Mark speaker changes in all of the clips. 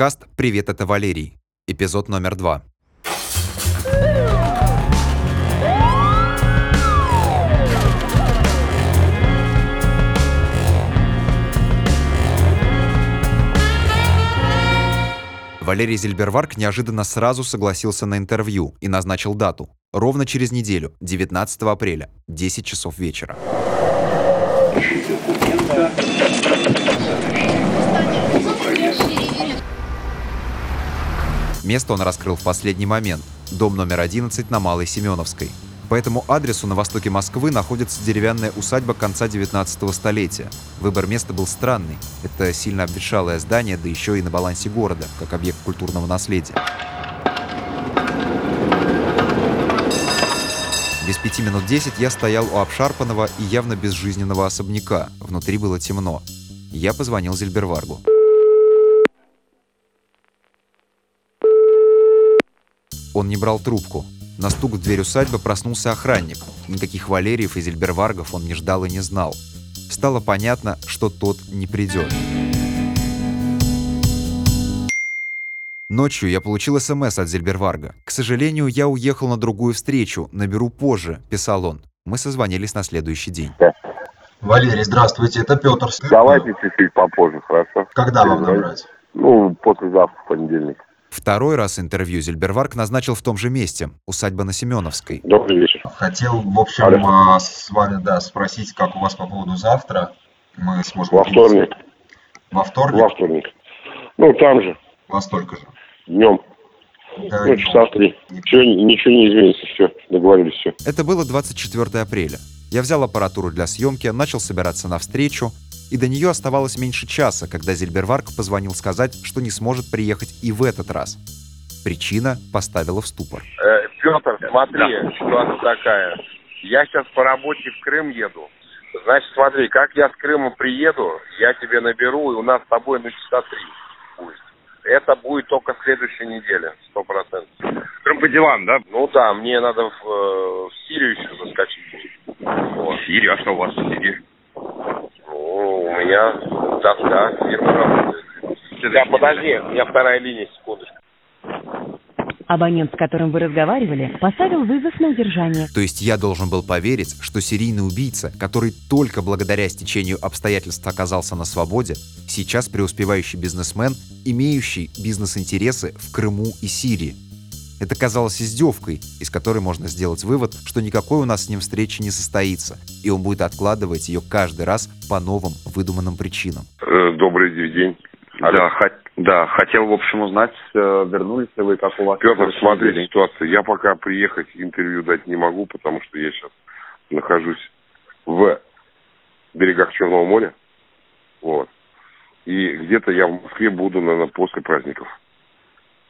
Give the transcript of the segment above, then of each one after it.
Speaker 1: Подкаст «Привет, это Валерий». Эпизод номер два. Валерий Зельберварк неожиданно сразу согласился на интервью и назначил дату. Ровно через неделю, 19 апреля, 10 часов вечера. Место он раскрыл в последний момент. Дом номер 11 на Малой Семеновской. По этому адресу на востоке Москвы находится деревянная усадьба конца 19 столетия. Выбор места был странный. Это сильно обветшалое здание, да еще и на балансе города, как объект культурного наследия. Без пяти минут десять я стоял у обшарпанного и явно безжизненного особняка. Внутри было темно. Я позвонил Зельберваргу. Он не брал трубку. На стук в дверь усадьбы проснулся охранник. Никаких Валериев и Зельберваргов он не ждал и не знал. Стало понятно, что тот не придет. Ночью я получил СМС от Зельберварга. «К сожалению, я уехал на другую встречу. Наберу позже», — писал он. Мы созвонились на следующий день.
Speaker 2: Валерий, здравствуйте, это Петр.
Speaker 3: Давайте чуть-чуть попозже, хорошо?
Speaker 2: Когда вам набрать?
Speaker 3: Ну, послезавтра, в понедельник.
Speaker 1: Второй раз интервью Зельберварк назначил в том же месте, усадьба на Семеновской.
Speaker 3: Добрый вечер.
Speaker 2: Хотел, в общем,
Speaker 3: Алло.
Speaker 2: а, с вами, да, спросить, как у вас по поводу завтра. Мы сможем...
Speaker 3: Во вторник.
Speaker 2: Во вторник?
Speaker 3: Во вторник. Ну, там же,
Speaker 2: Во столько же.
Speaker 3: днем.
Speaker 2: Да,
Speaker 3: Ну, часа три. Ничего, ничего не изменится, все, договорились, все.
Speaker 1: Это было 24 апреля. Я взял аппаратуру для съемки, начал собираться на встречу, и до нее оставалось меньше часа, когда Зельберварк позвонил сказать, что не сможет приехать и в этот раз. Причина поставила в ступор.
Speaker 4: Э, Петр, смотри, ситуация такая. Я сейчас по работе в Крым еду. Значит, смотри, как я с Крыма приеду, я тебе наберу, и у нас с тобой на часа три будет. Это будет только в следующей неделе, сто процентов.
Speaker 5: Крым по делам, да?
Speaker 4: Ну да, мне надо в, э, в Сирию еще заскочить. Вот.
Speaker 5: Сирия, а что у вас в Сирии?
Speaker 4: У меня доска, фирма работает. Да, подожди, у меня вторая линия, секундочку.
Speaker 6: Абонент, с которым вы разговаривали, поставил вызов на удержание.
Speaker 1: То есть я должен был поверить, что серийный убийца, который только благодаря стечению обстоятельств оказался на свободе, сейчас преуспевающий бизнесмен, имеющий бизнес-интересы в Крыму и Сирии. Это казалось издевкой, из которой можно сделать вывод, что никакой у нас с ним встречи не состоится, и он будет откладывать ее каждый раз по новым выдуманным причинам.
Speaker 3: Э, добрый день.
Speaker 5: Да, хот- да, хотел, в общем, узнать, э, вернулись ли вы, как у вас...
Speaker 3: Петр, смотри, ситуация. Я пока приехать интервью дать не могу, потому что я сейчас нахожусь в берегах Черного моря. Вот. И где-то я в Москве буду, наверное, после праздников.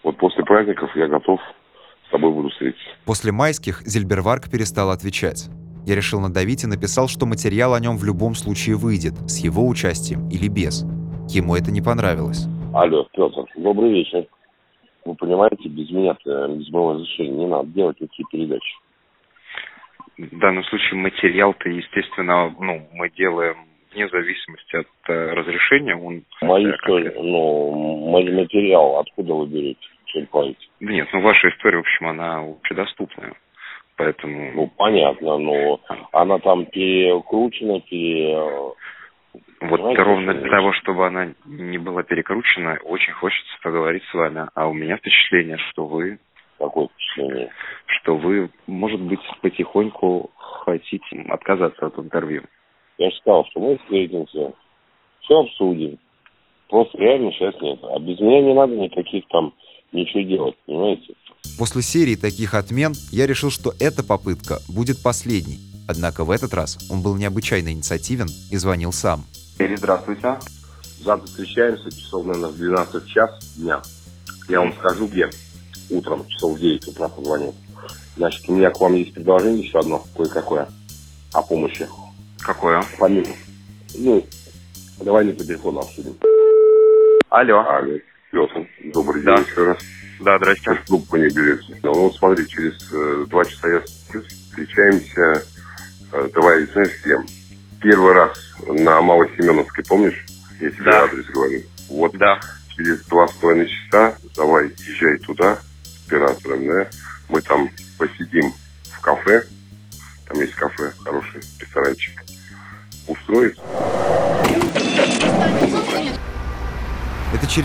Speaker 3: Вот после праздников я готов с тобой буду встретиться.
Speaker 1: После майских Зельберварк перестал отвечать. Я решил надавить и написал, что материал о нем в любом случае выйдет, с его участием или без. Ему это не понравилось.
Speaker 3: Алло, Петр, добрый вечер. Вы понимаете, без меня, без моего разрешения не надо делать такие передачи.
Speaker 5: В данном случае материал-то, естественно, ну, мы делаем вне зависимости от э, разрешения. Он,
Speaker 3: Мои
Speaker 5: э, конкретно-
Speaker 3: ну, мой материал, откуда вы берете?
Speaker 5: Да нет, ну, ваша история, в общем, она общедоступная. Поэтому...
Speaker 3: Ну, понятно, но она там перекручена, пере...
Speaker 5: Вот
Speaker 3: Знаете,
Speaker 5: ровно для того, чтобы она не была перекручена, очень хочется поговорить с вами. А у меня впечатление, что вы,
Speaker 3: Какое впечатление?
Speaker 5: что вы, может быть, потихоньку хотите отказаться от интервью.
Speaker 3: Я же сказал, что мы встретимся, все обсудим. Просто реально сейчас нет. А без меня не надо никаких там ничего делать, понимаете?
Speaker 1: После серии таких отмен я решил, что эта попытка будет последней. Однако в этот раз он был необычайно инициативен и звонил сам.
Speaker 5: Здравствуйте.
Speaker 3: Завтра встречаемся, часов, наверное, в 12 час дня. Я вам скажу, где. Утром, часов в 9 утра позвоню. Значит, у меня к вам есть предложение еще одно, кое-какое, о помощи.
Speaker 5: Какое?
Speaker 3: Помимо. Ну, давай не по телефону обсудим.
Speaker 5: Алло.
Speaker 3: Алло, Петр, добрый
Speaker 5: Да.
Speaker 3: день еще раз.
Speaker 5: Да, здрасте.
Speaker 3: Трубку не берете. Ну, вот смотри, через э, два часа я встречаемся, э, давай, знаешь, с кем? Первый раз на Малой Семеновской, помнишь? Я тебе
Speaker 5: Да.
Speaker 3: адрес говорю. Вот
Speaker 5: Да.
Speaker 3: через два с половиной часа давай езжай туда с оператором, да, мы там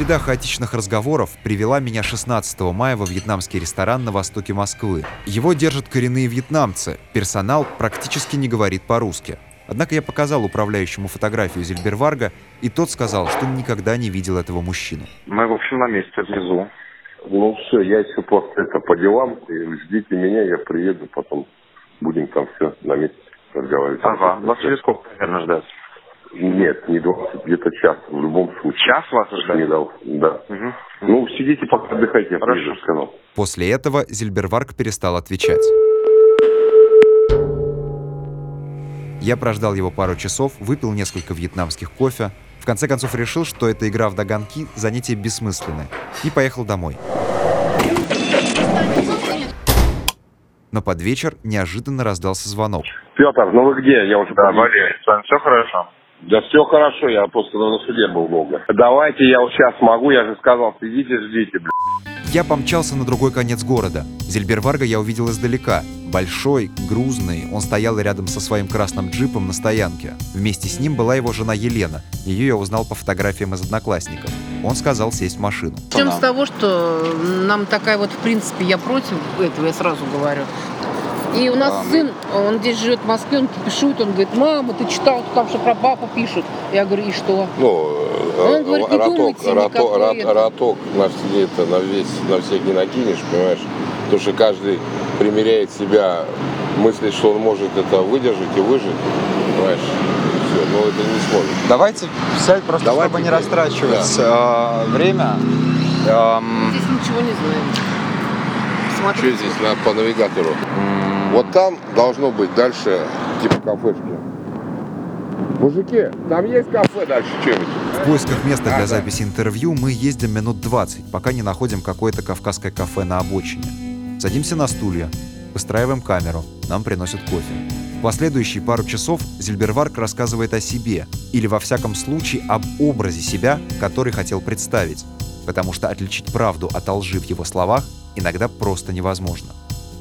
Speaker 1: череда хаотичных разговоров привела меня 16 мая во вьетнамский ресторан на востоке Москвы. Его держат коренные вьетнамцы, персонал практически не говорит по-русски. Однако я показал управляющему фотографию Зильберварга, и тот сказал, что никогда не видел этого мужчину.
Speaker 5: Мы, в общем, на месте внизу.
Speaker 3: Ну все, я еще просто это по делам, и ждите меня, я приеду, потом будем там все на месте разговаривать.
Speaker 5: Ага, вас через сколько, наверное, ждать?
Speaker 3: Нет, не 20, где-то час, в любом случае.
Speaker 5: Час вас ждать?
Speaker 3: Не дал, да.
Speaker 5: Мгм.
Speaker 3: Ну, сидите пока отдыхайте, я
Speaker 5: Хорошо.
Speaker 3: приеду, сказал.
Speaker 1: После этого Зильберварг перестал отвечать. Я прождал его пару часов, выпил несколько вьетнамских кофе, в конце концов решил, что эта игра в догонки – занятие бессмысленное, и поехал домой. Но под вечер неожиданно раздался звонок.
Speaker 2: Петр, ну вы где? Я уже
Speaker 5: Да. Валерий, с вами все хорошо?
Speaker 2: Да все хорошо, я просто на суде был долго. Давайте, я вот сейчас могу, я же сказал, сидите, ждите, бля.
Speaker 1: Я помчался на другой конец города. Зельберварга я увидел издалека. Большой, грузный, он стоял рядом со своим красным джипом на стоянке. Вместе с ним была его жена Елена. Ее я узнал по фотографиям из одноклассников. Он сказал сесть в машину.
Speaker 7: Начнем с того, что нам такая вот, в принципе, я против этого, я сразу говорю. И у нас сын, он здесь живет в Москве, он кипишует, он говорит, мама, ты читал, там что про папу пишут. Я говорю, и что?
Speaker 8: Ну,
Speaker 7: Он говорит, не
Speaker 8: роток,
Speaker 7: думайте
Speaker 8: роток, рот-
Speaker 7: это.
Speaker 8: роток на все это на весь, на всех не накинешь, понимаешь? Потому что каждый примеряет себя, мыслит, что он может это выдержать и выжить, понимаешь? Все, но это не сможет.
Speaker 9: Давайте сядь просто,
Speaker 8: Давайте,
Speaker 9: чтобы не
Speaker 8: да.
Speaker 9: растрачивать э, время. Эм,
Speaker 7: Здесь ничего не знаем.
Speaker 8: Что
Speaker 7: Смотрите.
Speaker 8: здесь на, по навигатору? Вот там должно быть дальше типа кафешки. Мужики, там есть кафе дальше что-нибудь?
Speaker 1: В поисках места для записи интервью мы ездим минут 20, пока не находим какое-то кавказское кафе на обочине. Садимся на стулья, выстраиваем камеру, нам приносят кофе. В последующие пару часов Зильберварк рассказывает о себе, или во всяком случае об образе себя, который хотел представить, потому что отличить правду от лжи в его словах иногда просто невозможно.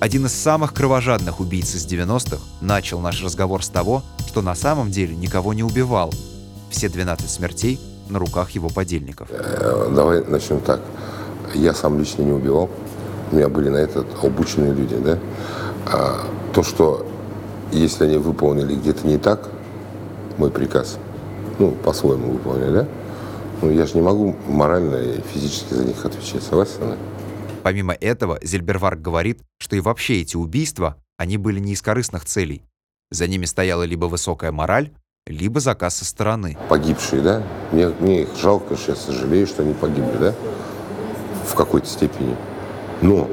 Speaker 1: Один из самых кровожадных убийц из 90-х начал наш разговор с того, что на самом деле никого не убивал. Все 12 смертей на руках его подельников.
Speaker 8: Э, Давай начнем так. Я сам лично не убивал. У меня были на это обученные люди, да. А то, что если они выполнили где-то не так, мой приказ, ну, по-своему выполнили, да, ну, я же не могу морально и физически за них отвечать. Согласен? со мной?
Speaker 1: Помимо этого, Зельберварк говорит, что и вообще эти убийства, они были не из корыстных целей. За ними стояла либо высокая мораль, либо заказ со стороны.
Speaker 8: Погибшие, да, мне, мне их жалко, что я сожалею, что они погибли, да, в какой-то степени. Но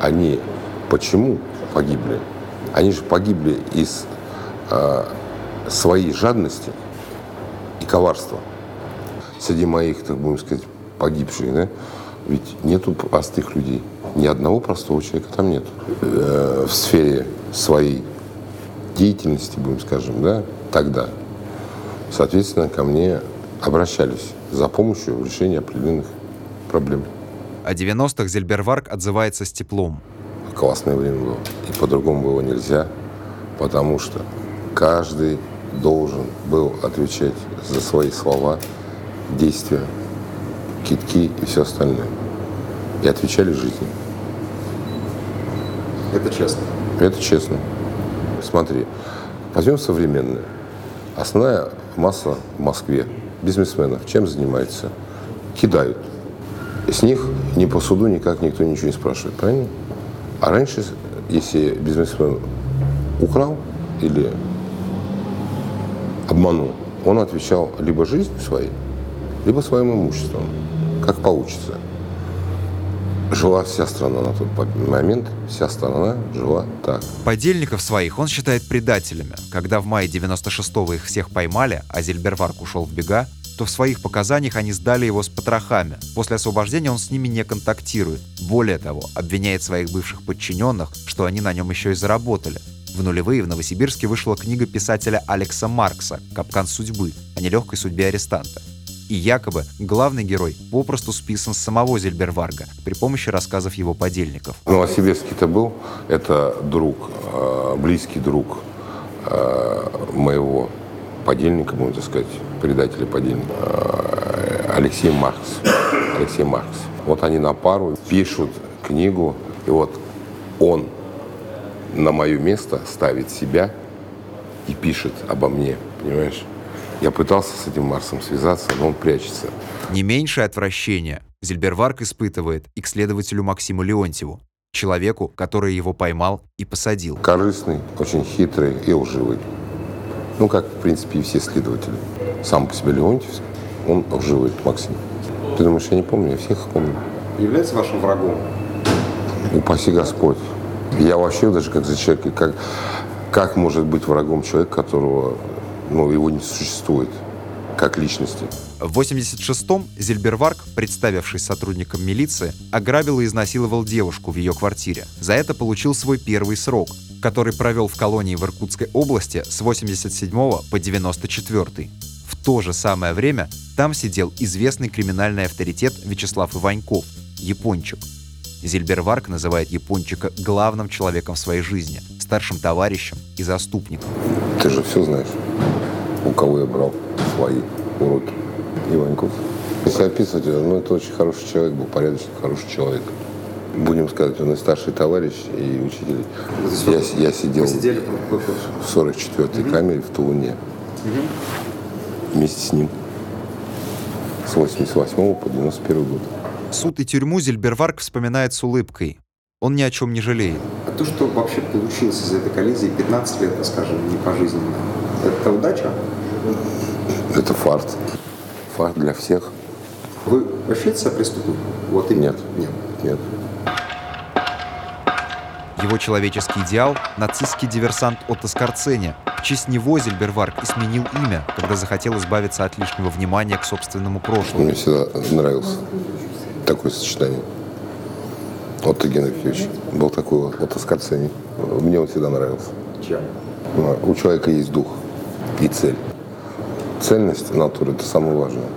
Speaker 8: они почему погибли? Они же погибли из а, своей жадности и коварства. Среди моих, так будем сказать, погибших, да, ведь нету простых людей. Ни одного простого человека там нет. Э, в сфере своей деятельности, будем скажем, да, тогда. Соответственно, ко мне обращались за помощью в решении определенных проблем.
Speaker 1: О 90-х Зельберварк отзывается с теплом.
Speaker 8: Классное время было. И по-другому было нельзя, потому что каждый должен был отвечать за свои слова, действия, китки и все остальное. И отвечали жизнью.
Speaker 1: Это честно.
Speaker 8: Это честно. Смотри, возьмем современное. Основная масса в Москве бизнесменов чем занимается? Кидают. С них ни по суду никак никто ничего не спрашивает, правильно? А раньше, если бизнесмен украл или обманул, он отвечал либо жизнью своей, либо своим имуществом, как получится. Жила вся страна на тот момент, вся страна жила так.
Speaker 1: Подельников своих он считает предателями. Когда в мае 96-го их всех поймали, а Зельберварк ушел в бега, то в своих показаниях они сдали его с потрохами. После освобождения он с ними не контактирует. Более того, обвиняет своих бывших подчиненных, что они на нем еще и заработали. В нулевые в Новосибирске вышла книга писателя Алекса Маркса «Капкан судьбы» о нелегкой судьбе арестанта. И якобы главный герой попросту списан с самого Зельберварга при помощи рассказов его подельников.
Speaker 8: Новосибирский-то был, это друг, э, близкий друг э, моего подельника, можно сказать, предателя подельника, э, Алексей Маркс. Алексей Маркс. Вот они на пару пишут книгу, и вот он на мое место ставит себя и пишет обо мне, понимаешь? Я пытался с этим Марсом связаться, но он прячется.
Speaker 1: Не меньшее отвращение Зельберварк испытывает и к следователю Максиму Леонтьеву, человеку, который его поймал и посадил.
Speaker 8: Корыстный, очень хитрый и лживый. Ну, как, в принципе, и все следователи. Сам по себе Леонтьев, он лживый, Максим. Ты думаешь, я не помню? Я всех помню.
Speaker 9: Является вашим врагом?
Speaker 8: Упаси Господь. Я вообще даже как за человека, как, как может быть врагом человек, которого, ну, его не существует, как личности.
Speaker 1: В 86-м Зельберварк, представившись сотрудником милиции, ограбил и изнасиловал девушку в ее квартире. За это получил свой первый срок, который провел в колонии в Иркутской области с 87 по 94. В то же самое время там сидел известный криминальный авторитет Вячеслав Иваньков, Япончик. Зельберварк называет Япончика главным человеком в своей жизни, старшим товарищем и заступником.
Speaker 8: Ты же все знаешь, у кого я брал свои уроки. Иваньков. Если описывать, ну, это очень хороший человек, был порядочный, хороший человек. Будем сказать, он и старший товарищ, и учитель. Я, я сидел в 44-й камере в Тулуне вместе с ним с 88 по 91 год.
Speaker 1: Суд и тюрьму Зельберварк вспоминает с улыбкой. Он ни о чем не жалеет.
Speaker 9: А то, что вообще получилось из этой коллизии 15 лет, скажем, не пожизненно, это удача?
Speaker 8: Это фарт. Фарт для всех.
Speaker 9: Вы ощущаете себя преступником? Вот и
Speaker 8: Нет.
Speaker 9: Нет.
Speaker 8: Нет.
Speaker 1: Его человеческий идеал – нацистский диверсант Отто Скорцени. В честь него Зельберварк и сменил имя, когда захотел избавиться от лишнего внимания к собственному прошлому.
Speaker 8: Мне всегда нравился такое сочетание. Отто Генрихович был такой вот, Отто Скорцени. Мне он всегда нравился.
Speaker 9: Чем?
Speaker 8: У человека есть дух и цель. Цельность натуры – это самое важное.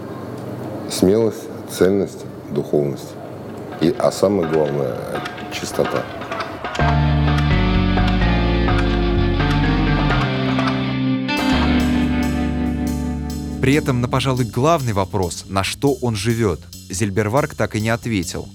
Speaker 8: Смелость, цельность, духовность. И, а самое главное – чистота.
Speaker 1: При этом на, пожалуй, главный вопрос, на что он живет, Зельберварк так и не ответил.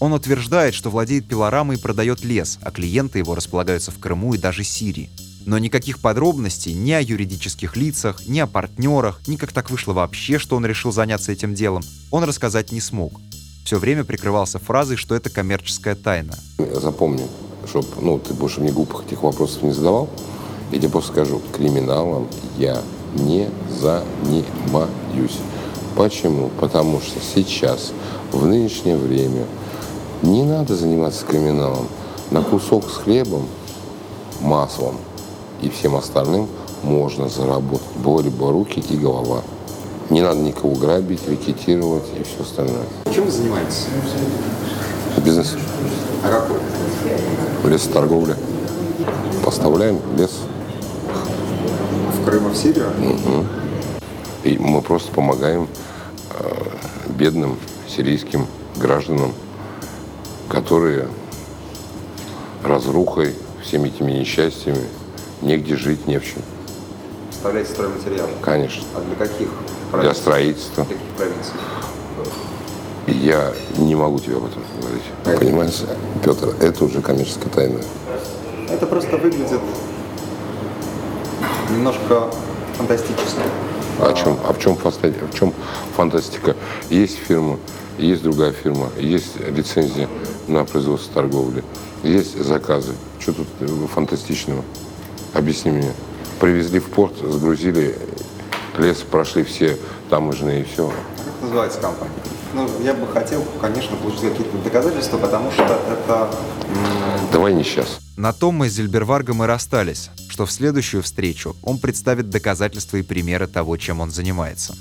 Speaker 1: Он утверждает, что владеет пилорамой и продает лес, а клиенты его располагаются в Крыму и даже Сирии. Но никаких подробностей ни о юридических лицах, ни о партнерах, ни как так вышло вообще, что он решил заняться этим делом, он рассказать не смог. Все время прикрывался фразой, что это коммерческая тайна.
Speaker 8: Запомни, чтобы ну, ты больше мне глупых этих вопросов не задавал, я тебе просто скажу, криминалом я не занимаюсь. Почему? Потому что сейчас, в нынешнее время, не надо заниматься криминалом. На кусок с хлебом, маслом и всем остальным можно заработать. Борьба руки и голова. Не надо никого грабить, рекетировать и все остальное.
Speaker 9: Чем вы занимаетесь?
Speaker 8: Бизнес,
Speaker 9: А какой?
Speaker 8: лесоторговля. Поставляем лес.
Speaker 9: В Крым в Сирию?
Speaker 8: И мы просто помогаем э, бедным сирийским гражданам, которые разрухой, всеми этими несчастьями, негде жить, не в чем.
Speaker 9: Поставляете стройматериалы?
Speaker 8: Конечно.
Speaker 9: А для каких
Speaker 8: Для
Speaker 9: провинций?
Speaker 8: строительства.
Speaker 9: Для каких провинций?
Speaker 8: Я не могу тебе об этом говорить. Понимаешь, Петр, это уже коммерческая тайна.
Speaker 9: Это просто выглядит немножко фантастически.
Speaker 8: А, о чем, а в чем, фаста- в чем фантастика? Есть фирма, есть другая фирма, есть лицензия на производство торговли, есть заказы. Что тут э, фантастичного? Объясни мне. Привезли в порт, сгрузили лес, прошли все таможенные и все.
Speaker 9: Как называется компания? Ну, я бы хотел, конечно, получить какие-то доказательства, потому что это...
Speaker 8: Давай не сейчас.
Speaker 1: На том мы с Зельберваргом и расстались, что в следующую встречу он представит доказательства и примеры того, чем он занимается.